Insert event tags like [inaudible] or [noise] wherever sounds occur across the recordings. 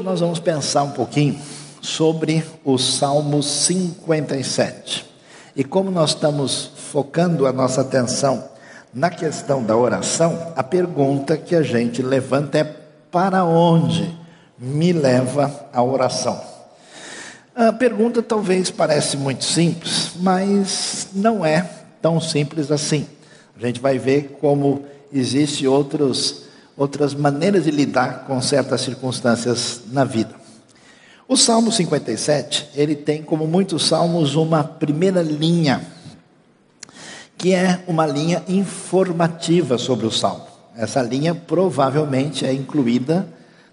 Hoje nós vamos pensar um pouquinho sobre o Salmo 57. E como nós estamos focando a nossa atenção na questão da oração, a pergunta que a gente levanta é: para onde me leva a oração? A pergunta talvez parece muito simples, mas não é tão simples assim. A gente vai ver como existe outros, outras maneiras de lidar com certas circunstâncias na vida. O Salmo 57, ele tem, como muitos salmos, uma primeira linha, que é uma linha informativa sobre o salmo. Essa linha provavelmente é incluída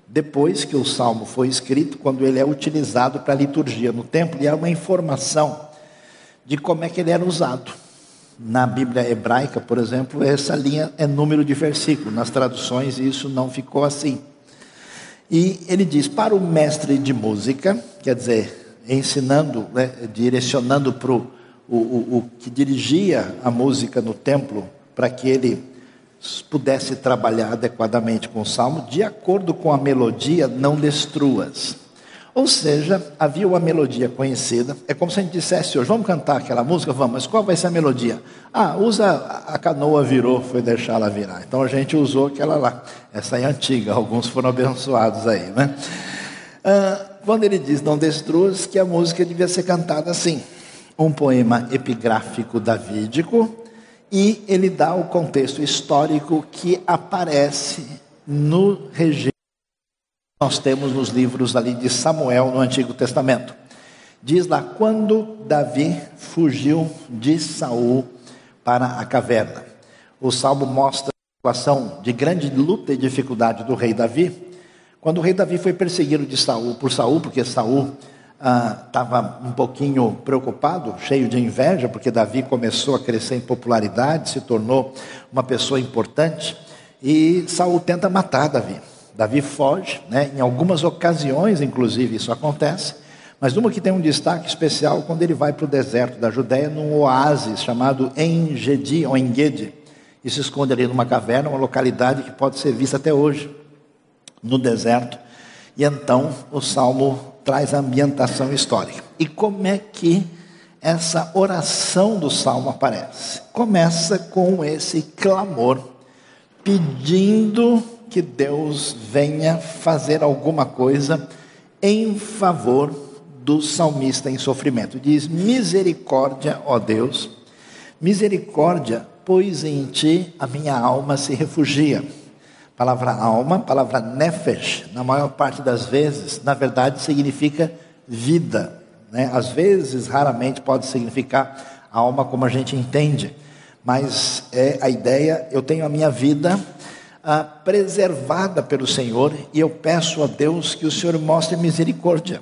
depois que o salmo foi escrito, quando ele é utilizado para a liturgia no templo, e é uma informação de como é que ele era usado. Na Bíblia hebraica, por exemplo, essa linha é número de versículo. Nas traduções, isso não ficou assim. E ele diz: para o mestre de música, quer dizer, ensinando, né, direcionando para o, o, o que dirigia a música no templo, para que ele pudesse trabalhar adequadamente com o salmo, de acordo com a melodia, não destruas. Ou seja, havia uma melodia conhecida. É como se a gente dissesse hoje, vamos cantar aquela música? Vamos, mas qual vai ser a melodia? Ah, usa a canoa virou, foi deixar ela virar. Então a gente usou aquela lá. Essa é antiga, alguns foram abençoados aí, né? Ah, quando ele diz não destruas, que a música devia ser cantada assim. Um poema epigráfico davídico, e ele dá o contexto histórico que aparece no que nós temos nos livros ali de Samuel no Antigo Testamento. Diz lá quando Davi fugiu de Saul para a caverna. O salmo mostra a situação de grande luta e dificuldade do rei Davi. Quando o rei Davi foi perseguido de Saul por Saul, porque Saul estava ah, um pouquinho preocupado, cheio de inveja, porque Davi começou a crescer em popularidade, se tornou uma pessoa importante, e Saul tenta matar Davi. Davi foge, né? em algumas ocasiões, inclusive, isso acontece, mas uma que tem um destaque especial quando ele vai para o deserto da Judéia, num oásis chamado Engedi, ou Engedi, e se esconde ali numa caverna, uma localidade que pode ser vista até hoje, no deserto. E então o salmo traz a ambientação histórica. E como é que essa oração do salmo aparece? Começa com esse clamor, pedindo que Deus venha fazer alguma coisa em favor do salmista em sofrimento. Diz: Misericórdia, ó Deus, misericórdia, pois em ti a minha alma se refugia palavra alma, palavra nefesh, na maior parte das vezes, na verdade significa vida. Né? Às vezes, raramente pode significar alma como a gente entende, mas é a ideia, eu tenho a minha vida ah, preservada pelo Senhor e eu peço a Deus que o Senhor mostre misericórdia.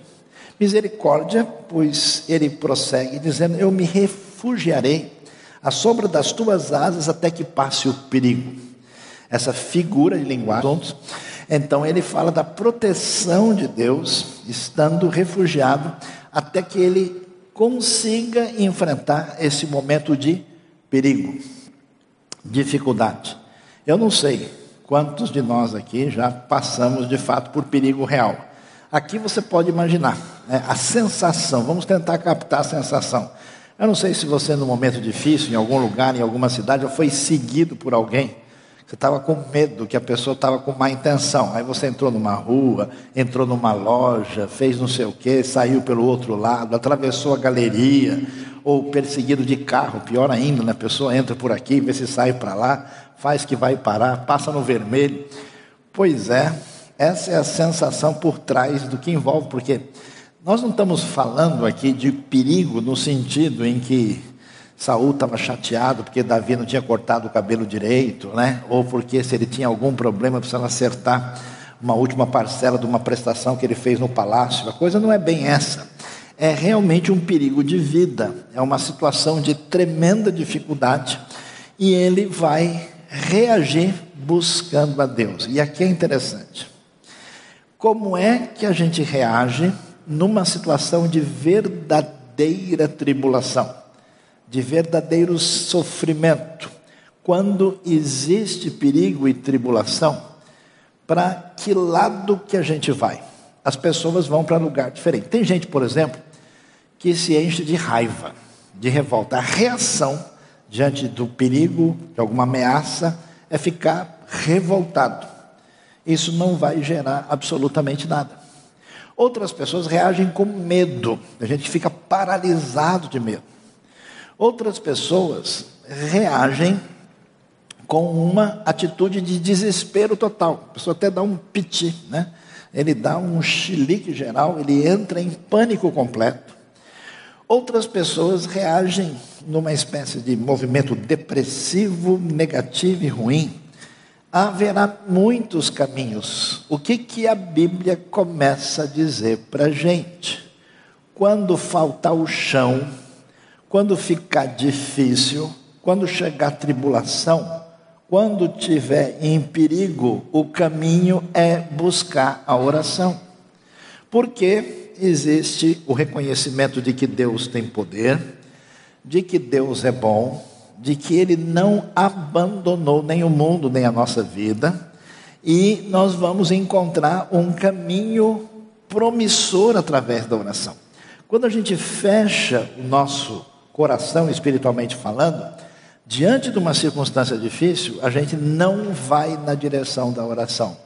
Misericórdia, pois ele prossegue dizendo: Eu me refugiarei à sombra das tuas asas até que passe o perigo essa figura de linguagem. Então ele fala da proteção de Deus, estando refugiado, até que ele consiga enfrentar esse momento de perigo, dificuldade. Eu não sei quantos de nós aqui já passamos de fato por perigo real. Aqui você pode imaginar né, a sensação, vamos tentar captar a sensação. Eu não sei se você, num momento difícil, em algum lugar, em alguma cidade, já foi seguido por alguém você estava com medo que a pessoa estava com má intenção. Aí você entrou numa rua, entrou numa loja, fez não sei o quê, saiu pelo outro lado, atravessou a galeria, ou perseguido de carro, pior ainda, né? a pessoa entra por aqui, vê se sai para lá, faz que vai parar, passa no vermelho. Pois é, essa é a sensação por trás do que envolve, porque nós não estamos falando aqui de perigo no sentido em que Saul estava chateado porque Davi não tinha cortado o cabelo direito, né? Ou porque se ele tinha algum problema precisava acertar uma última parcela de uma prestação que ele fez no palácio. A coisa não é bem essa. É realmente um perigo de vida, é uma situação de tremenda dificuldade e ele vai reagir buscando a Deus. E aqui é interessante. Como é que a gente reage numa situação de verdadeira tribulação? de verdadeiro sofrimento, quando existe perigo e tribulação, para que lado que a gente vai? as pessoas vão para lugar diferente. Tem gente, por exemplo, que se enche de raiva, de revolta. A reação diante do perigo, de alguma ameaça, é ficar revoltado. Isso não vai gerar absolutamente nada. Outras pessoas reagem com medo, a gente fica paralisado de medo. Outras pessoas reagem com uma atitude de desespero total. A pessoa até dá um piti, né? Ele dá um chilique geral, ele entra em pânico completo. Outras pessoas reagem numa espécie de movimento depressivo, negativo e ruim haverá muitos caminhos. O que, que a Bíblia começa a dizer para a gente? Quando faltar o chão, quando ficar difícil, quando chegar tribulação, quando tiver em perigo, o caminho é buscar a oração. Porque existe o reconhecimento de que Deus tem poder, de que Deus é bom, de que Ele não abandonou nem o mundo, nem a nossa vida, e nós vamos encontrar um caminho promissor através da oração. Quando a gente fecha o nosso coração, espiritualmente falando, diante de uma circunstância difícil, a gente não vai na direção da oração.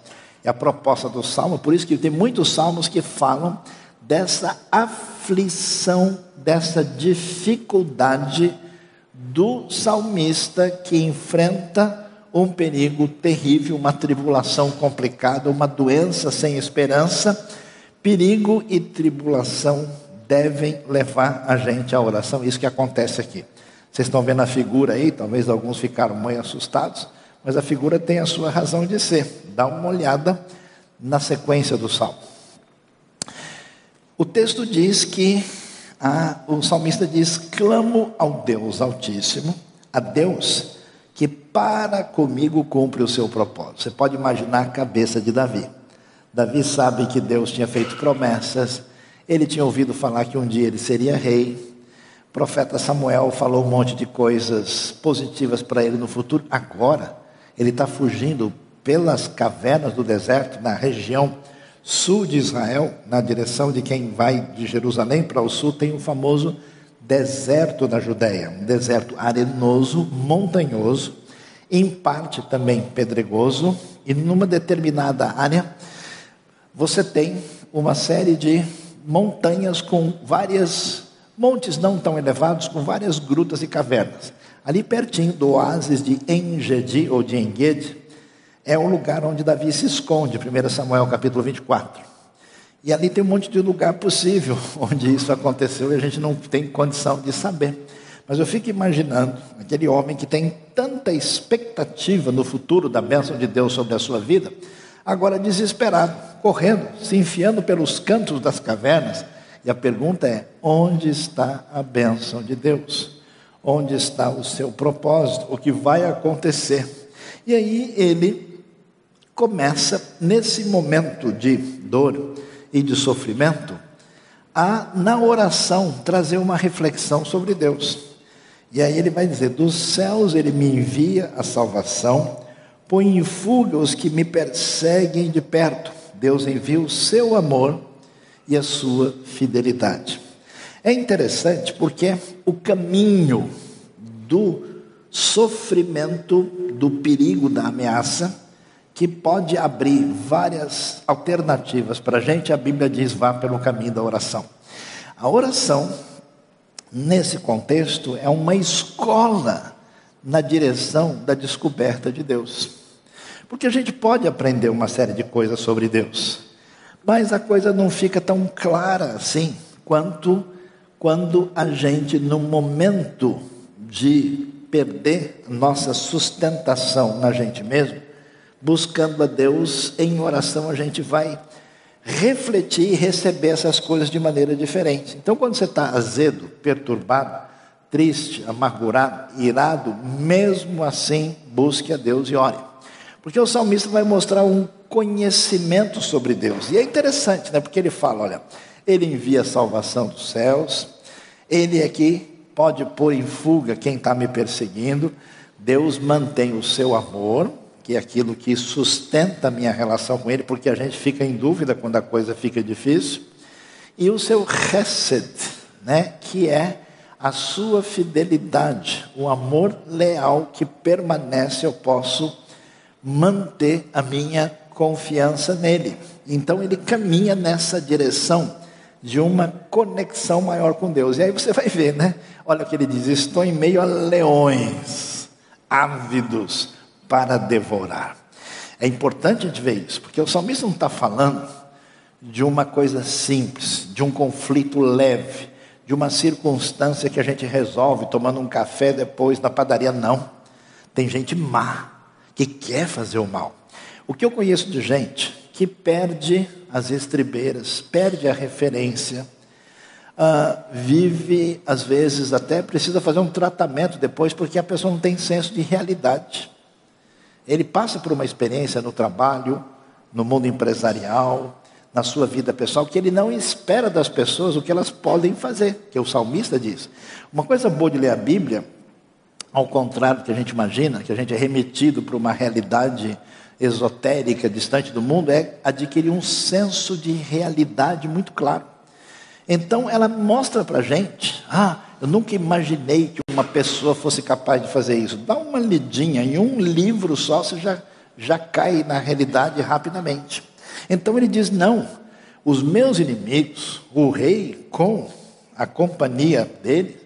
É a proposta do salmo, por isso que tem muitos salmos que falam dessa aflição, dessa dificuldade do salmista que enfrenta um perigo terrível, uma tribulação complicada, uma doença sem esperança. Perigo e tribulação devem levar a gente à oração. Isso que acontece aqui. Vocês estão vendo a figura aí, talvez alguns ficaram meio assustados, mas a figura tem a sua razão de ser. Dá uma olhada na sequência do salmo. O texto diz que ah, o salmista diz: clamo ao Deus Altíssimo, a Deus que para comigo cumpre o seu propósito. Você pode imaginar a cabeça de Davi. Davi sabe que Deus tinha feito promessas, ele tinha ouvido falar que um dia ele seria rei. O profeta Samuel falou um monte de coisas positivas para ele no futuro. Agora, ele está fugindo pelas cavernas do deserto, na região sul de Israel, na direção de quem vai de Jerusalém para o sul, tem o famoso deserto da Judéia, um deserto arenoso, montanhoso, em parte também pedregoso, e numa determinada área você tem uma série de montanhas com várias montes não tão elevados, com várias grutas e cavernas. Ali pertinho do oásis de Engedi ou de Engedi, é o lugar onde Davi se esconde, 1 Samuel capítulo 24. E ali tem um monte de lugar possível [laughs] onde isso aconteceu e a gente não tem condição de saber. Mas eu fico imaginando aquele homem que tem tanta expectativa no futuro da bênção de Deus sobre a sua vida, agora desesperado, correndo, se enfiando pelos cantos das cavernas. E a pergunta é: onde está a bênção de Deus? Onde está o seu propósito? O que vai acontecer? E aí ele começa, nesse momento de dor e de sofrimento, a, na oração, trazer uma reflexão sobre Deus. E aí ele vai dizer: Dos céus ele me envia a salvação, põe em fuga os que me perseguem de perto. Deus envia o seu amor e a sua fidelidade. É interessante porque o caminho do sofrimento, do perigo, da ameaça, que pode abrir várias alternativas para a gente, a Bíblia diz: vá pelo caminho da oração. A oração, nesse contexto, é uma escola na direção da descoberta de Deus. Porque a gente pode aprender uma série de coisas sobre Deus, mas a coisa não fica tão clara assim quanto quando a gente, no momento de perder nossa sustentação na gente mesmo, buscando a Deus em oração, a gente vai refletir e receber essas coisas de maneira diferente. Então, quando você está azedo, perturbado, triste, amargurado, irado, mesmo assim, busque a Deus e ore. Porque o salmista vai mostrar um conhecimento sobre Deus. E é interessante, né? Porque ele fala, olha, ele envia a salvação dos céus, ele aqui pode pôr em fuga quem está me perseguindo, Deus mantém o seu amor, que é aquilo que sustenta a minha relação com Ele, porque a gente fica em dúvida quando a coisa fica difícil, e o seu Hesed, né, que é a sua fidelidade, o amor leal que permanece, eu posso manter a minha confiança nele. Então ele caminha nessa direção de uma conexão maior com Deus. E aí você vai ver, né? Olha o que ele diz: Estou em meio a leões ávidos para devorar. É importante a gente ver isso, porque o salmista não está falando de uma coisa simples, de um conflito leve, de uma circunstância que a gente resolve tomando um café depois na padaria. Não. Tem gente má que quer fazer o mal. O que eu conheço de gente que perde as estribeiras, perde a referência, uh, vive, às vezes, até precisa fazer um tratamento depois, porque a pessoa não tem senso de realidade. Ele passa por uma experiência no trabalho, no mundo empresarial, na sua vida pessoal, que ele não espera das pessoas o que elas podem fazer, que o salmista diz. Uma coisa boa de ler a Bíblia, ao contrário do que a gente imagina, que a gente é remetido para uma realidade esotérica, distante do mundo, é adquirir um senso de realidade muito claro. Então ela mostra para a gente, ah, eu nunca imaginei que uma pessoa fosse capaz de fazer isso. Dá uma lidinha em um livro só, você já, já cai na realidade rapidamente. Então ele diz: não, os meus inimigos, o rei com a companhia dele,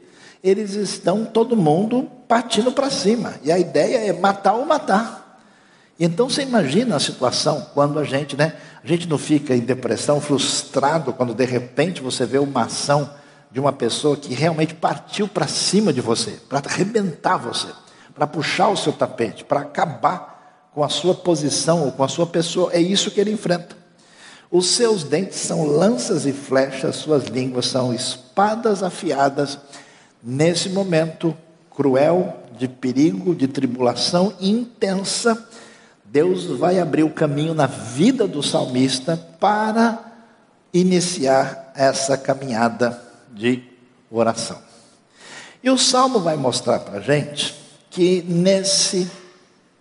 eles estão todo mundo partindo para cima. E a ideia é matar ou matar. Então você imagina a situação quando a gente, né? A gente não fica em depressão, frustrado quando de repente você vê uma ação de uma pessoa que realmente partiu para cima de você, para arrebentar você, para puxar o seu tapete, para acabar com a sua posição ou com a sua pessoa. É isso que ele enfrenta. Os seus dentes são lanças e flechas, suas línguas são espadas afiadas. Nesse momento cruel, de perigo, de tribulação intensa, Deus vai abrir o caminho na vida do salmista para iniciar essa caminhada de oração. E o salmo vai mostrar para a gente que nesse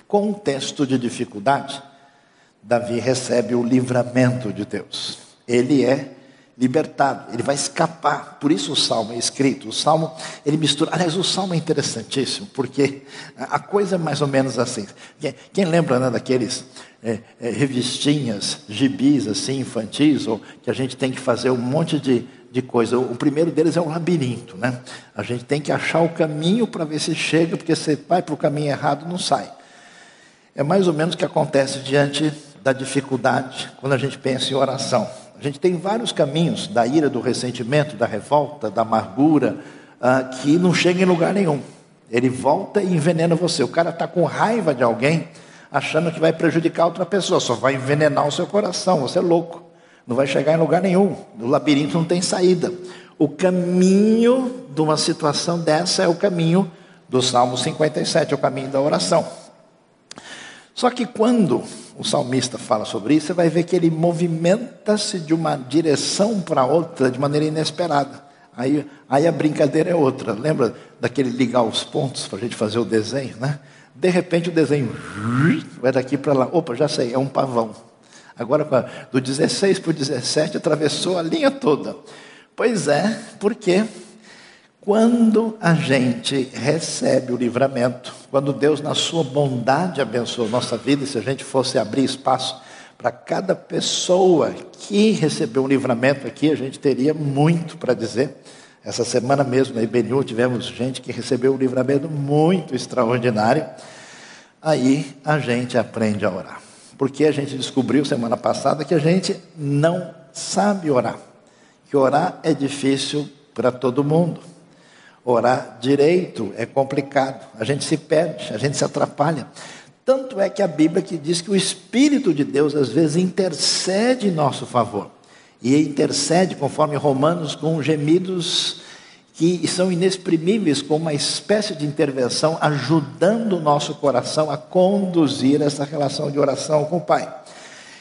contexto de dificuldade, Davi recebe o livramento de Deus. Ele é libertado, ele vai escapar. Por isso o salmo é escrito. O salmo, ele mistura. Aliás, o salmo é interessantíssimo, porque a coisa é mais ou menos assim. Quem, lembra né, daqueles é, é, revistinhas, gibis assim, infantis, ou que a gente tem que fazer um monte de, de coisa. O primeiro deles é um labirinto, né? A gente tem que achar o caminho para ver se chega, porque se vai para o caminho errado, não sai. É mais ou menos o que acontece diante da dificuldade quando a gente pensa em oração. A gente tem vários caminhos da ira, do ressentimento, da revolta, da amargura, uh, que não chega em lugar nenhum. Ele volta e envenena você. O cara está com raiva de alguém, achando que vai prejudicar outra pessoa, só vai envenenar o seu coração. Você é louco, não vai chegar em lugar nenhum. O labirinto não tem saída. O caminho de uma situação dessa é o caminho do Salmo 57, é o caminho da oração. Só que quando o salmista fala sobre isso, você vai ver que ele movimenta-se de uma direção para outra de maneira inesperada. Aí, aí a brincadeira é outra. Lembra daquele ligar os pontos para a gente fazer o desenho, né? De repente o desenho [laughs] vai daqui para lá. Opa, já sei, é um pavão. Agora, do 16 para o 17, atravessou a linha toda. Pois é, porque quando a gente recebe o livramento, quando Deus, na sua bondade, abençoa a nossa vida, se a gente fosse abrir espaço para cada pessoa que recebeu um livramento aqui, a gente teria muito para dizer. Essa semana mesmo, na IBNU, tivemos gente que recebeu um livramento muito extraordinário. Aí a gente aprende a orar. Porque a gente descobriu semana passada que a gente não sabe orar. Que orar é difícil para todo mundo. Orar direito é complicado, a gente se perde, a gente se atrapalha. Tanto é que a Bíblia que diz que o Espírito de Deus às vezes intercede em nosso favor. E intercede, conforme Romanos, com gemidos que são inexprimíveis, com uma espécie de intervenção, ajudando o nosso coração a conduzir essa relação de oração com o Pai.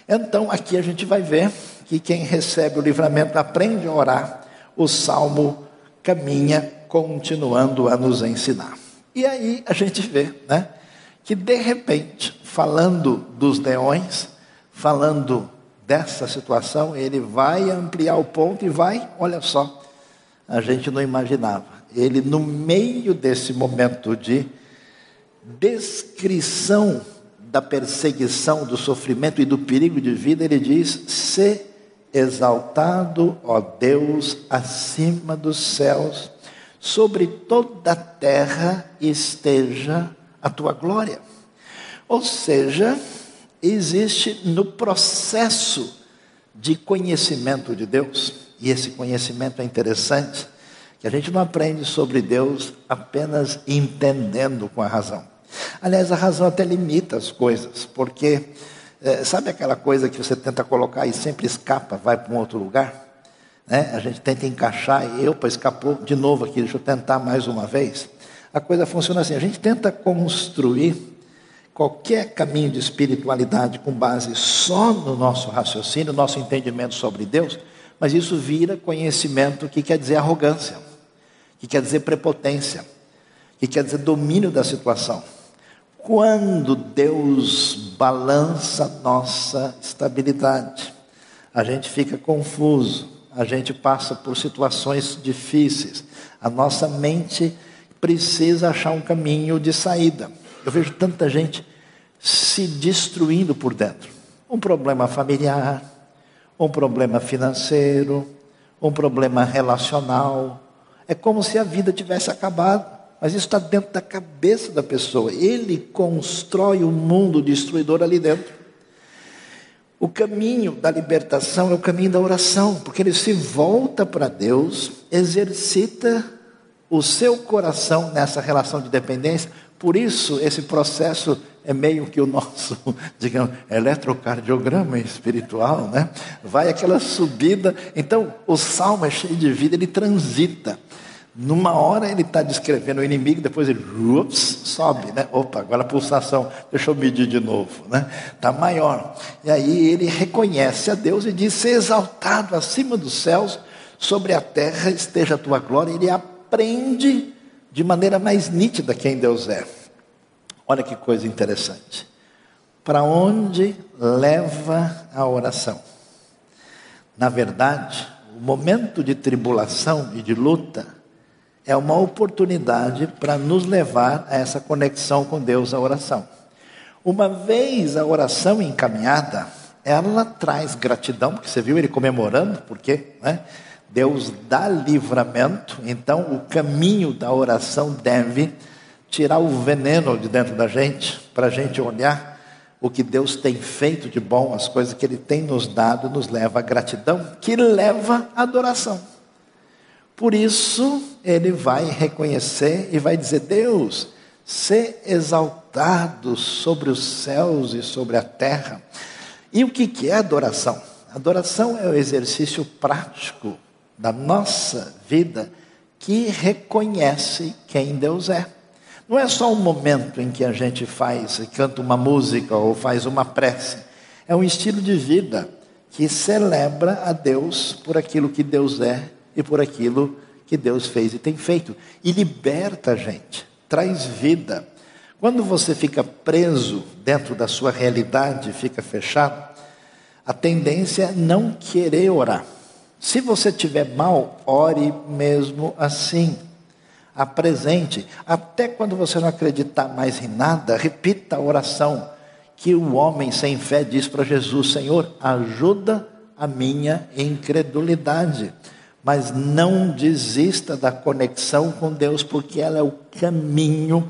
Então, aqui a gente vai ver que quem recebe o livramento aprende a orar, o salmo caminha continuando a nos ensinar. E aí a gente vê, né, que de repente, falando dos leões, falando dessa situação, ele vai ampliar o ponto e vai, olha só, a gente não imaginava. Ele, no meio desse momento de descrição da perseguição, do sofrimento e do perigo de vida, ele diz: Se exaltado, ó Deus, acima dos céus, sobre toda a terra esteja a tua glória. Ou seja, existe no processo de conhecimento de Deus, e esse conhecimento é interessante, que a gente não aprende sobre Deus apenas entendendo com a razão. Aliás, a razão até limita as coisas, porque é, sabe aquela coisa que você tenta colocar e sempre escapa, vai para um outro lugar? Né? A gente tenta encaixar e, opa, escapou de novo aqui, deixa eu tentar mais uma vez. A coisa funciona assim: a gente tenta construir qualquer caminho de espiritualidade com base só no nosso raciocínio, nosso entendimento sobre Deus, mas isso vira conhecimento que quer dizer arrogância, que quer dizer prepotência, que quer dizer domínio da situação. Quando Deus balança nossa estabilidade, a gente fica confuso, a gente passa por situações difíceis, a nossa mente precisa achar um caminho de saída. Eu vejo tanta gente se destruindo por dentro. Um problema familiar, um problema financeiro, um problema relacional. É como se a vida tivesse acabado, mas isso está dentro da cabeça da pessoa. Ele constrói o um mundo destruidor ali dentro. O caminho da libertação é o caminho da oração, porque ele se volta para Deus, exercita o seu coração nessa relação de dependência. Por isso, esse processo é meio que o nosso, [laughs] digamos, eletrocardiograma espiritual, né? Vai aquela subida. Então, o salmo é cheio de vida, ele transita. Numa hora ele está descrevendo o inimigo, depois ele ups, sobe, né? Opa, agora a pulsação, deixa eu medir de novo, né? Está maior. E aí ele reconhece a Deus e diz: Ser exaltado acima dos céus, sobre a terra esteja a tua glória. Ele aprende de maneira mais nítida quem Deus é. Olha que coisa interessante. Para onde leva a oração? Na verdade, o momento de tribulação e de luta é uma oportunidade para nos levar a essa conexão com Deus, a oração. Uma vez a oração encaminhada, ela traz gratidão, porque você viu ele comemorando, porque né? Deus dá livramento, então o caminho da oração deve tirar o veneno de dentro da gente, para a gente olhar o que Deus tem feito de bom, as coisas que Ele tem nos dado, nos leva à gratidão, que leva à adoração. Por isso, ele vai reconhecer e vai dizer: Deus, ser exaltado sobre os céus e sobre a terra. E o que é adoração? Adoração é o exercício prático da nossa vida que reconhece quem Deus é. Não é só um momento em que a gente faz, canta uma música ou faz uma prece. É um estilo de vida que celebra a Deus por aquilo que Deus é e por aquilo que Deus fez e tem feito. E liberta a gente, traz vida. Quando você fica preso dentro da sua realidade, fica fechado, a tendência é não querer orar. Se você estiver mal, ore mesmo assim apresente. Até quando você não acreditar mais em nada, repita a oração que o homem sem fé diz para Jesus: Senhor, ajuda a minha incredulidade. Mas não desista da conexão com Deus, porque ela é o caminho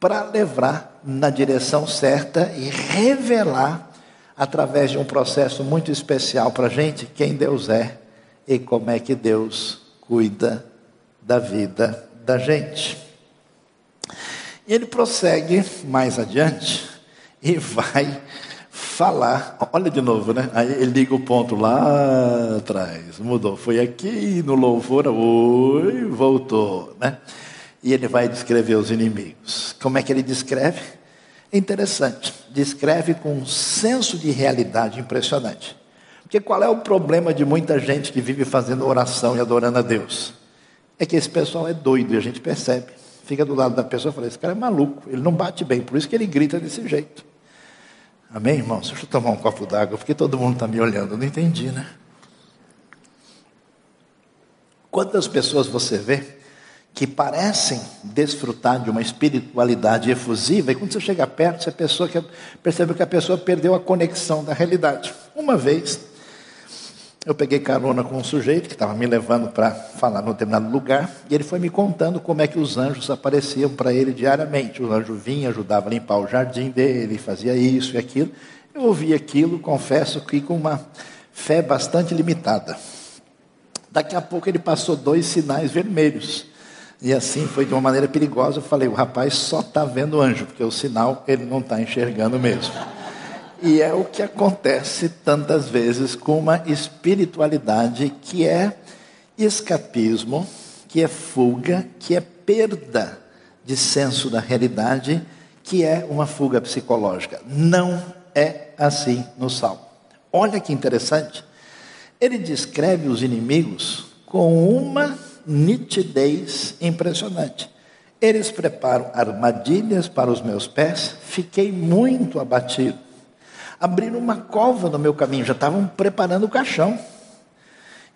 para levar na direção certa e revelar, através de um processo muito especial para a gente, quem Deus é e como é que Deus cuida da vida da gente. E ele prossegue mais adiante e vai falar. Olha de novo, né? Aí ele liga o ponto lá atrás. Mudou. Foi aqui no louvor, oi, voltou, né? E ele vai descrever os inimigos. Como é que ele descreve? É interessante. Descreve com um senso de realidade impressionante. Porque qual é o problema de muita gente que vive fazendo oração e adorando a Deus? é que esse pessoal é doido e a gente percebe. fica do lado da pessoa e fala: Esse cara é maluco, ele não bate bem, por isso que ele grita desse jeito. Amém, irmãos? Deixa eu tomar um copo d'água, porque todo mundo está me olhando, eu não entendi, né? Quantas pessoas você vê que parecem desfrutar de uma espiritualidade efusiva, e quando você chega perto, você que, percebe que a pessoa perdeu a conexão da realidade. Uma vez, eu peguei carona com um sujeito que estava me levando para falar num determinado lugar, e ele foi me contando como é que os anjos apareciam para ele diariamente. O anjo vinha, ajudava a limpar o jardim dele, fazia isso e aquilo. Eu ouvi aquilo, confesso que com uma fé bastante limitada. Daqui a pouco ele passou dois sinais vermelhos. E assim foi de uma maneira perigosa. Eu falei: o rapaz só está vendo anjo, porque o sinal ele não está enxergando mesmo. E é o que acontece tantas vezes com uma espiritualidade que é escapismo, que é fuga, que é perda de senso da realidade, que é uma fuga psicológica. Não é assim no Salmo. Olha que interessante. Ele descreve os inimigos com uma nitidez impressionante. Eles preparam armadilhas para os meus pés, fiquei muito abatido. Abriram uma cova no meu caminho, já estavam preparando o caixão.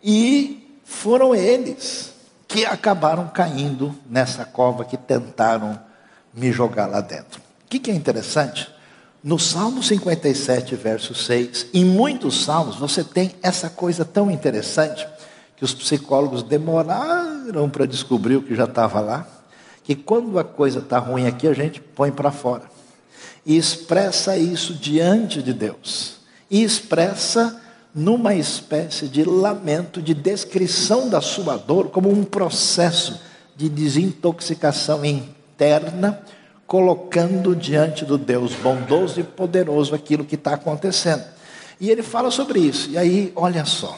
E foram eles que acabaram caindo nessa cova que tentaram me jogar lá dentro. O que, que é interessante? No Salmo 57, verso 6, em muitos salmos você tem essa coisa tão interessante que os psicólogos demoraram para descobrir o que já estava lá, que quando a coisa está ruim aqui, a gente põe para fora. E expressa isso diante de Deus. E expressa numa espécie de lamento, de descrição da sua dor, como um processo de desintoxicação interna colocando diante do Deus bondoso e poderoso aquilo que está acontecendo. E ele fala sobre isso. E aí, olha só.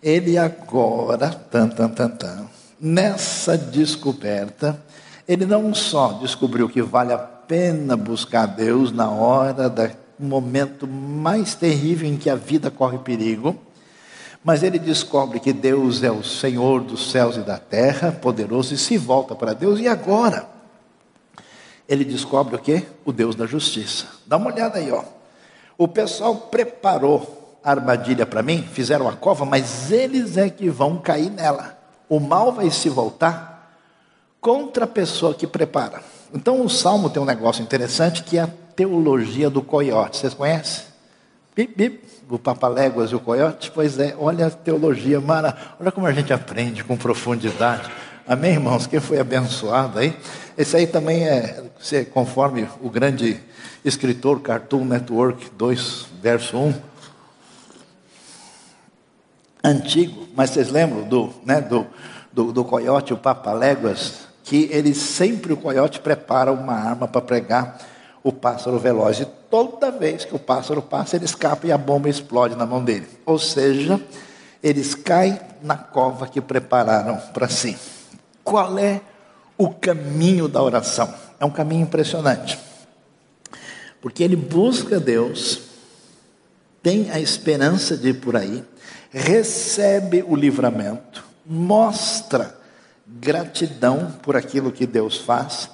Ele agora, tan, tan, tan, tan, nessa descoberta, ele não só descobriu que vale a pena buscar Deus na hora do momento mais terrível em que a vida corre perigo, mas ele descobre que Deus é o Senhor dos céus e da terra, poderoso, e se volta para Deus, e agora? ele descobre o que? O Deus da justiça. Dá uma olhada aí, ó. O pessoal preparou a armadilha para mim, fizeram a cova, mas eles é que vão cair nela. O mal vai se voltar contra a pessoa que prepara. Então o salmo tem um negócio interessante que é a teologia do coiote. Vocês conhecem? Bip, bip, o Papaléguas e o coiote? Pois é, olha a teologia, mara, olha como a gente aprende com profundidade. Amém, irmãos? Quem foi abençoado aí? Esse aí também é, conforme o grande escritor Cartoon Network 2, verso 1. Antigo, mas vocês lembram do, né, do, do, do coiote, o Papaléguas? Que ele sempre, o coiote, prepara uma arma para pregar o pássaro veloz. E toda vez que o pássaro passa, ele escapa e a bomba explode na mão dele. Ou seja, eles caem na cova que prepararam para si. Qual é o caminho da oração? É um caminho impressionante. Porque ele busca Deus, tem a esperança de ir por aí, recebe o livramento, mostra gratidão por aquilo que Deus faz,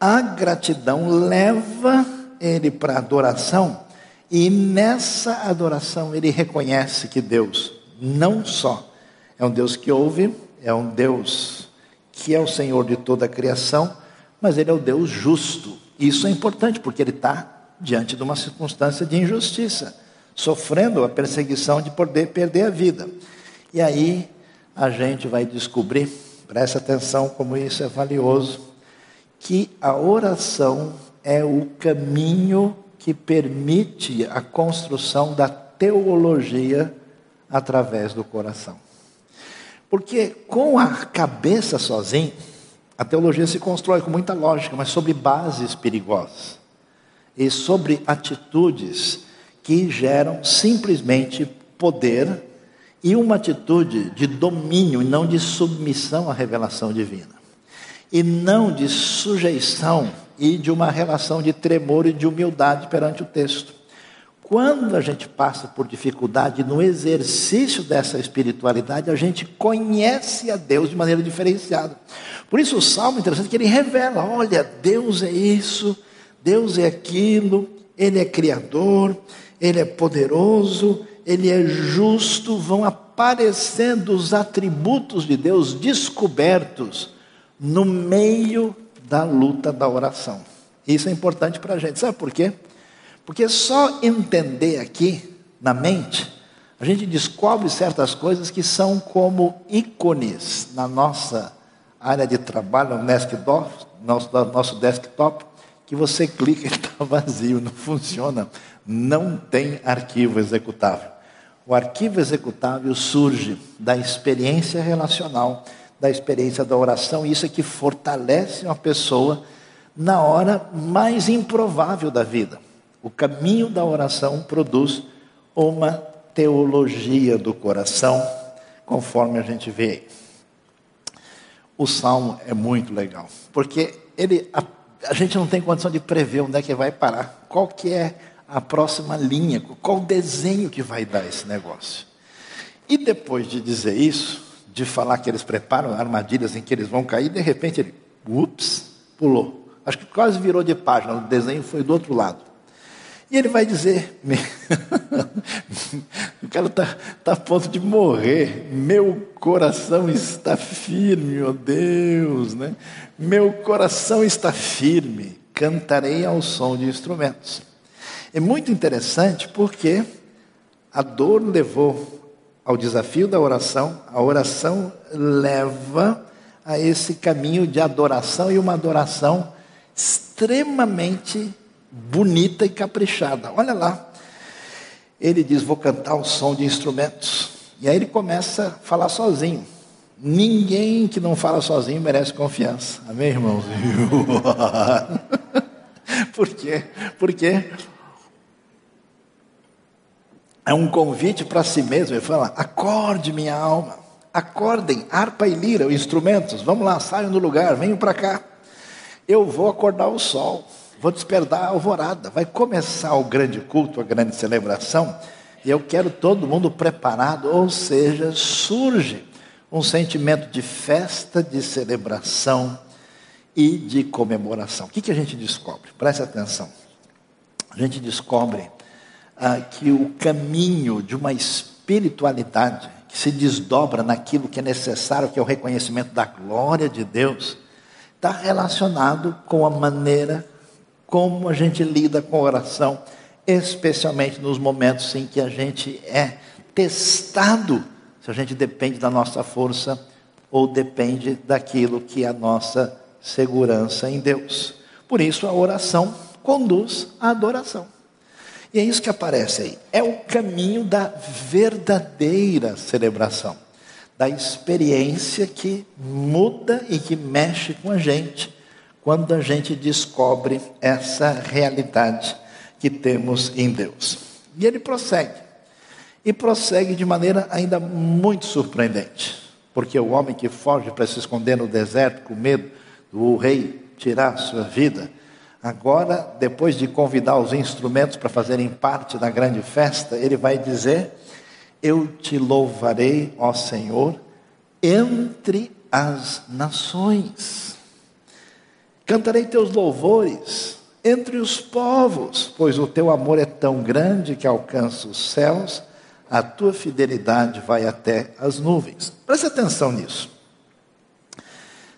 a gratidão leva ele para adoração, e nessa adoração ele reconhece que Deus não só é um Deus que ouve, é um Deus que é o Senhor de toda a criação, mas Ele é o Deus justo. Isso é importante, porque Ele está diante de uma circunstância de injustiça, sofrendo a perseguição de poder perder a vida. E aí a gente vai descobrir, presta atenção como isso é valioso, que a oração é o caminho que permite a construção da teologia através do coração. Porque com a cabeça sozinho, a teologia se constrói com muita lógica, mas sobre bases perigosas e sobre atitudes que geram simplesmente poder e uma atitude de domínio e não de submissão à revelação divina. E não de sujeição e de uma relação de tremor e de humildade perante o texto. quando a gente passa por dificuldade no exercício dessa espiritualidade, a gente conhece a Deus de maneira diferenciada. Por isso o salmo é interessante que ele revela: olha, Deus é isso, Deus é aquilo, Ele é criador, Ele é poderoso, Ele é justo, vão aparecendo os atributos de Deus descobertos no meio da luta da oração. Isso é importante para a gente, sabe por quê? Porque só entender aqui, na mente, a gente descobre certas coisas que são como ícones na nossa área de trabalho, no nosso, nosso desktop, que você [laughs] clica e está vazio, não funciona, não tem arquivo executável. O arquivo executável surge da experiência relacional, da experiência da oração, e isso é que fortalece uma pessoa na hora mais improvável da vida. O caminho da oração produz uma teologia do coração, conforme a gente vê aí. O salmo é muito legal, porque ele, a, a, gente não tem condição de prever onde é que vai parar, qual que é a próxima linha, qual o desenho que vai dar esse negócio. E depois de dizer isso, de falar que eles preparam armadilhas em que eles vão cair, de repente ele, ups, pulou. Acho que quase virou de página, o desenho foi do outro lado. E ele vai dizer: [laughs] o cara está tá a ponto de morrer, meu coração está firme, ó oh Deus, né? meu coração está firme, cantarei ao som de instrumentos. É muito interessante porque a dor levou ao desafio da oração, a oração leva a esse caminho de adoração e uma adoração extremamente bonita e caprichada. Olha lá. Ele diz: Vou cantar o som de instrumentos. E aí ele começa a falar sozinho. Ninguém que não fala sozinho merece confiança. Amém, irmãos? [laughs] Por quê? Porque é um convite para si mesmo. Ele fala: acorde minha alma, acordem, harpa e lira, instrumentos, vamos lá, saiam do lugar, venham para cá. Eu vou acordar o sol vou despertar a alvorada. Vai começar o grande culto, a grande celebração, e eu quero todo mundo preparado, ou seja, surge um sentimento de festa, de celebração e de comemoração. O que, que a gente descobre? Preste atenção. A gente descobre ah, que o caminho de uma espiritualidade que se desdobra naquilo que é necessário, que é o reconhecimento da glória de Deus, está relacionado com a maneira como a gente lida com a oração, especialmente nos momentos em que a gente é testado, se a gente depende da nossa força ou depende daquilo que é a nossa segurança em Deus. Por isso a oração conduz à adoração. E é isso que aparece aí. É o caminho da verdadeira celebração, da experiência que muda e que mexe com a gente quando a gente descobre essa realidade que temos em Deus. E ele prossegue. E prossegue de maneira ainda muito surpreendente. Porque o homem que foge para se esconder no deserto com medo do rei tirar sua vida, agora, depois de convidar os instrumentos para fazerem parte da grande festa, ele vai dizer: Eu te louvarei, ó Senhor, entre as nações. Cantarei teus louvores entre os povos, pois o teu amor é tão grande que alcança os céus, a tua fidelidade vai até as nuvens. Preste atenção nisso.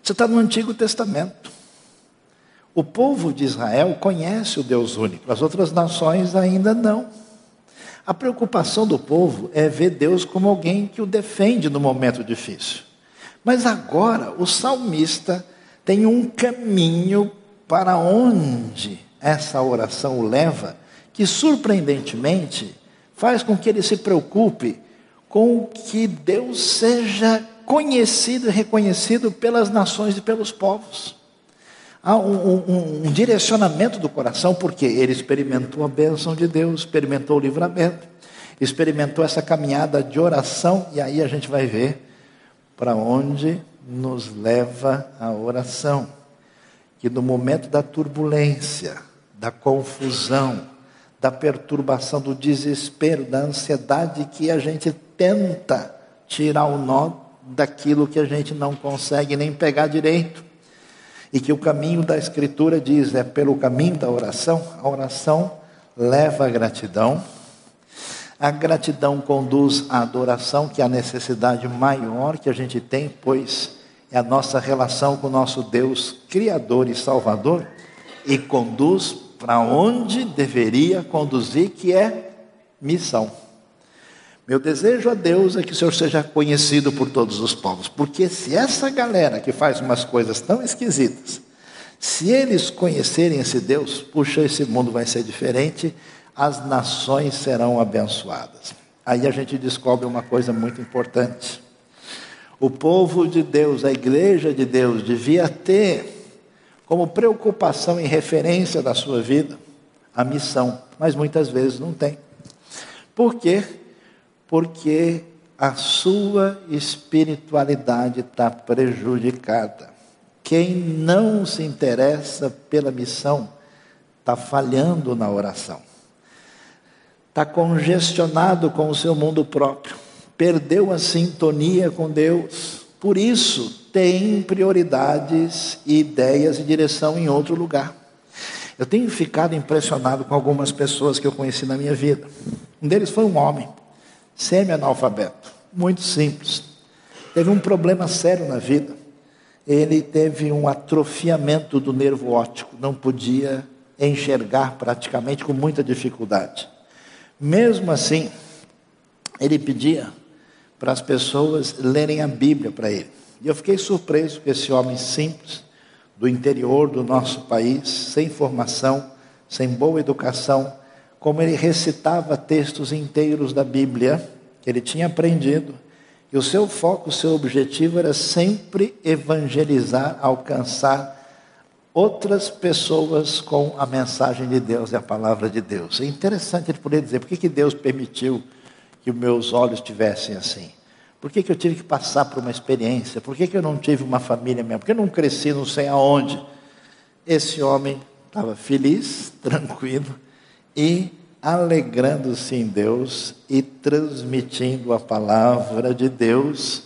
Você está no Antigo Testamento. O povo de Israel conhece o Deus único, as outras nações ainda não. A preocupação do povo é ver Deus como alguém que o defende no momento difícil. Mas agora o salmista tem um caminho para onde essa oração o leva, que surpreendentemente faz com que ele se preocupe com que Deus seja conhecido e reconhecido pelas nações e pelos povos. Há um, um, um, direcionamento do coração, porque ele experimentou a bênção de Deus, experimentou o livramento, experimentou essa caminhada de oração, e aí a gente vai ver para onde nos leva à oração. Que no momento da turbulência, da confusão, da perturbação, do desespero, da ansiedade que a gente tenta tirar o nó daquilo que a gente não consegue nem pegar direito. E que o caminho da Escritura diz é pelo caminho da oração, a oração leva à gratidão, a gratidão conduz à adoração, que é a necessidade maior que a gente tem, pois é a nossa relação com o nosso Deus Criador e Salvador, e conduz para onde deveria conduzir, que é missão. Meu desejo a Deus é que o Senhor seja conhecido por todos os povos, porque se essa galera que faz umas coisas tão esquisitas, se eles conhecerem esse Deus, puxa, esse mundo vai ser diferente, as nações serão abençoadas. Aí a gente descobre uma coisa muito importante. O povo de Deus, a igreja de Deus, devia ter como preocupação e referência da sua vida a missão, mas muitas vezes não tem. Por quê? Porque a sua espiritualidade está prejudicada. Quem não se interessa pela missão está falhando na oração, está congestionado com o seu mundo próprio, perdeu a sintonia com Deus. Por isso, tem prioridades, ideias e direção em outro lugar. Eu tenho ficado impressionado com algumas pessoas que eu conheci na minha vida. Um deles foi um homem semi-analfabeto, muito simples. Teve um problema sério na vida. Ele teve um atrofiamento do nervo óptico, não podia enxergar praticamente com muita dificuldade. Mesmo assim, ele pedia para as pessoas lerem a Bíblia para ele. E eu fiquei surpreso com esse homem simples, do interior do nosso país, sem formação, sem boa educação, como ele recitava textos inteiros da Bíblia, que ele tinha aprendido, e o seu foco, o seu objetivo era sempre evangelizar, alcançar outras pessoas com a mensagem de Deus e a palavra de Deus. É interessante ele poder dizer, por que, que Deus permitiu que os meus olhos tivessem assim? Por que, que eu tive que passar por uma experiência? Por que, que eu não tive uma família mesmo? Por que eu não cresci não sei aonde? Esse homem estava feliz, [laughs] tranquilo, e alegrando-se em Deus e transmitindo a palavra de Deus,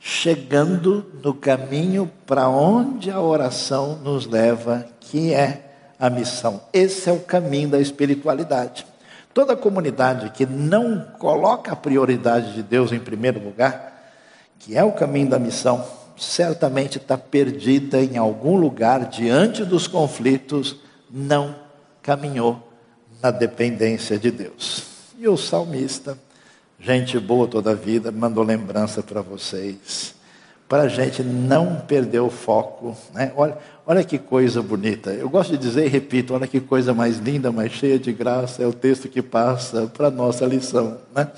chegando no caminho para onde a oração nos leva, que é a missão. Esse é o caminho da espiritualidade. Toda comunidade que não coloca a prioridade de Deus em primeiro lugar, que é o caminho da missão, certamente está perdida em algum lugar diante dos conflitos, não caminhou na dependência de Deus. E o salmista, gente boa toda a vida, mandou lembrança para vocês, para a gente não perder o foco. Né? Olha, olha que coisa bonita. Eu gosto de dizer e repito: olha que coisa mais linda, mais cheia de graça, é o texto que passa para a nossa lição. Né?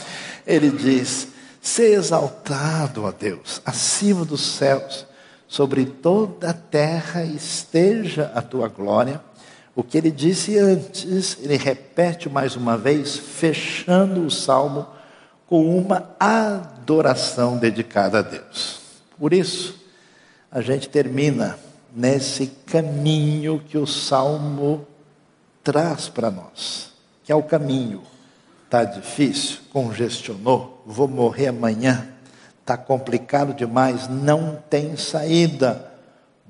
Ele diz: Ser exaltado, ó Deus, acima dos céus, sobre toda a terra esteja a tua glória o que ele disse antes, ele repete mais uma vez, fechando o salmo com uma adoração dedicada a Deus. Por isso, a gente termina nesse caminho que o salmo traz para nós, que é o caminho. Está difícil, congestionou, vou morrer amanhã, está complicado demais, não tem saída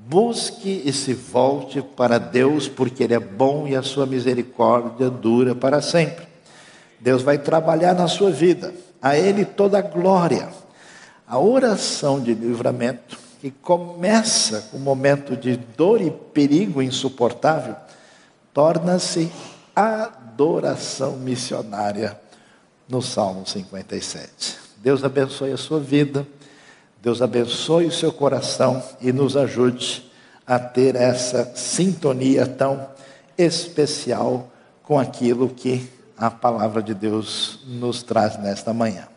Busque e se volte para Deus, porque Ele é bom e a sua misericórdia dura para sempre. Deus vai trabalhar na sua vida, a Ele toda a glória. A oração de livramento, que começa com um momento de dor e perigo insuportável, torna-se adoração missionária no Salmo 57. Deus abençoe a sua vida. Deus abençoe o seu coração e nos ajude a ter essa sintonia tão especial com aquilo que a palavra de Deus nos traz nesta manhã.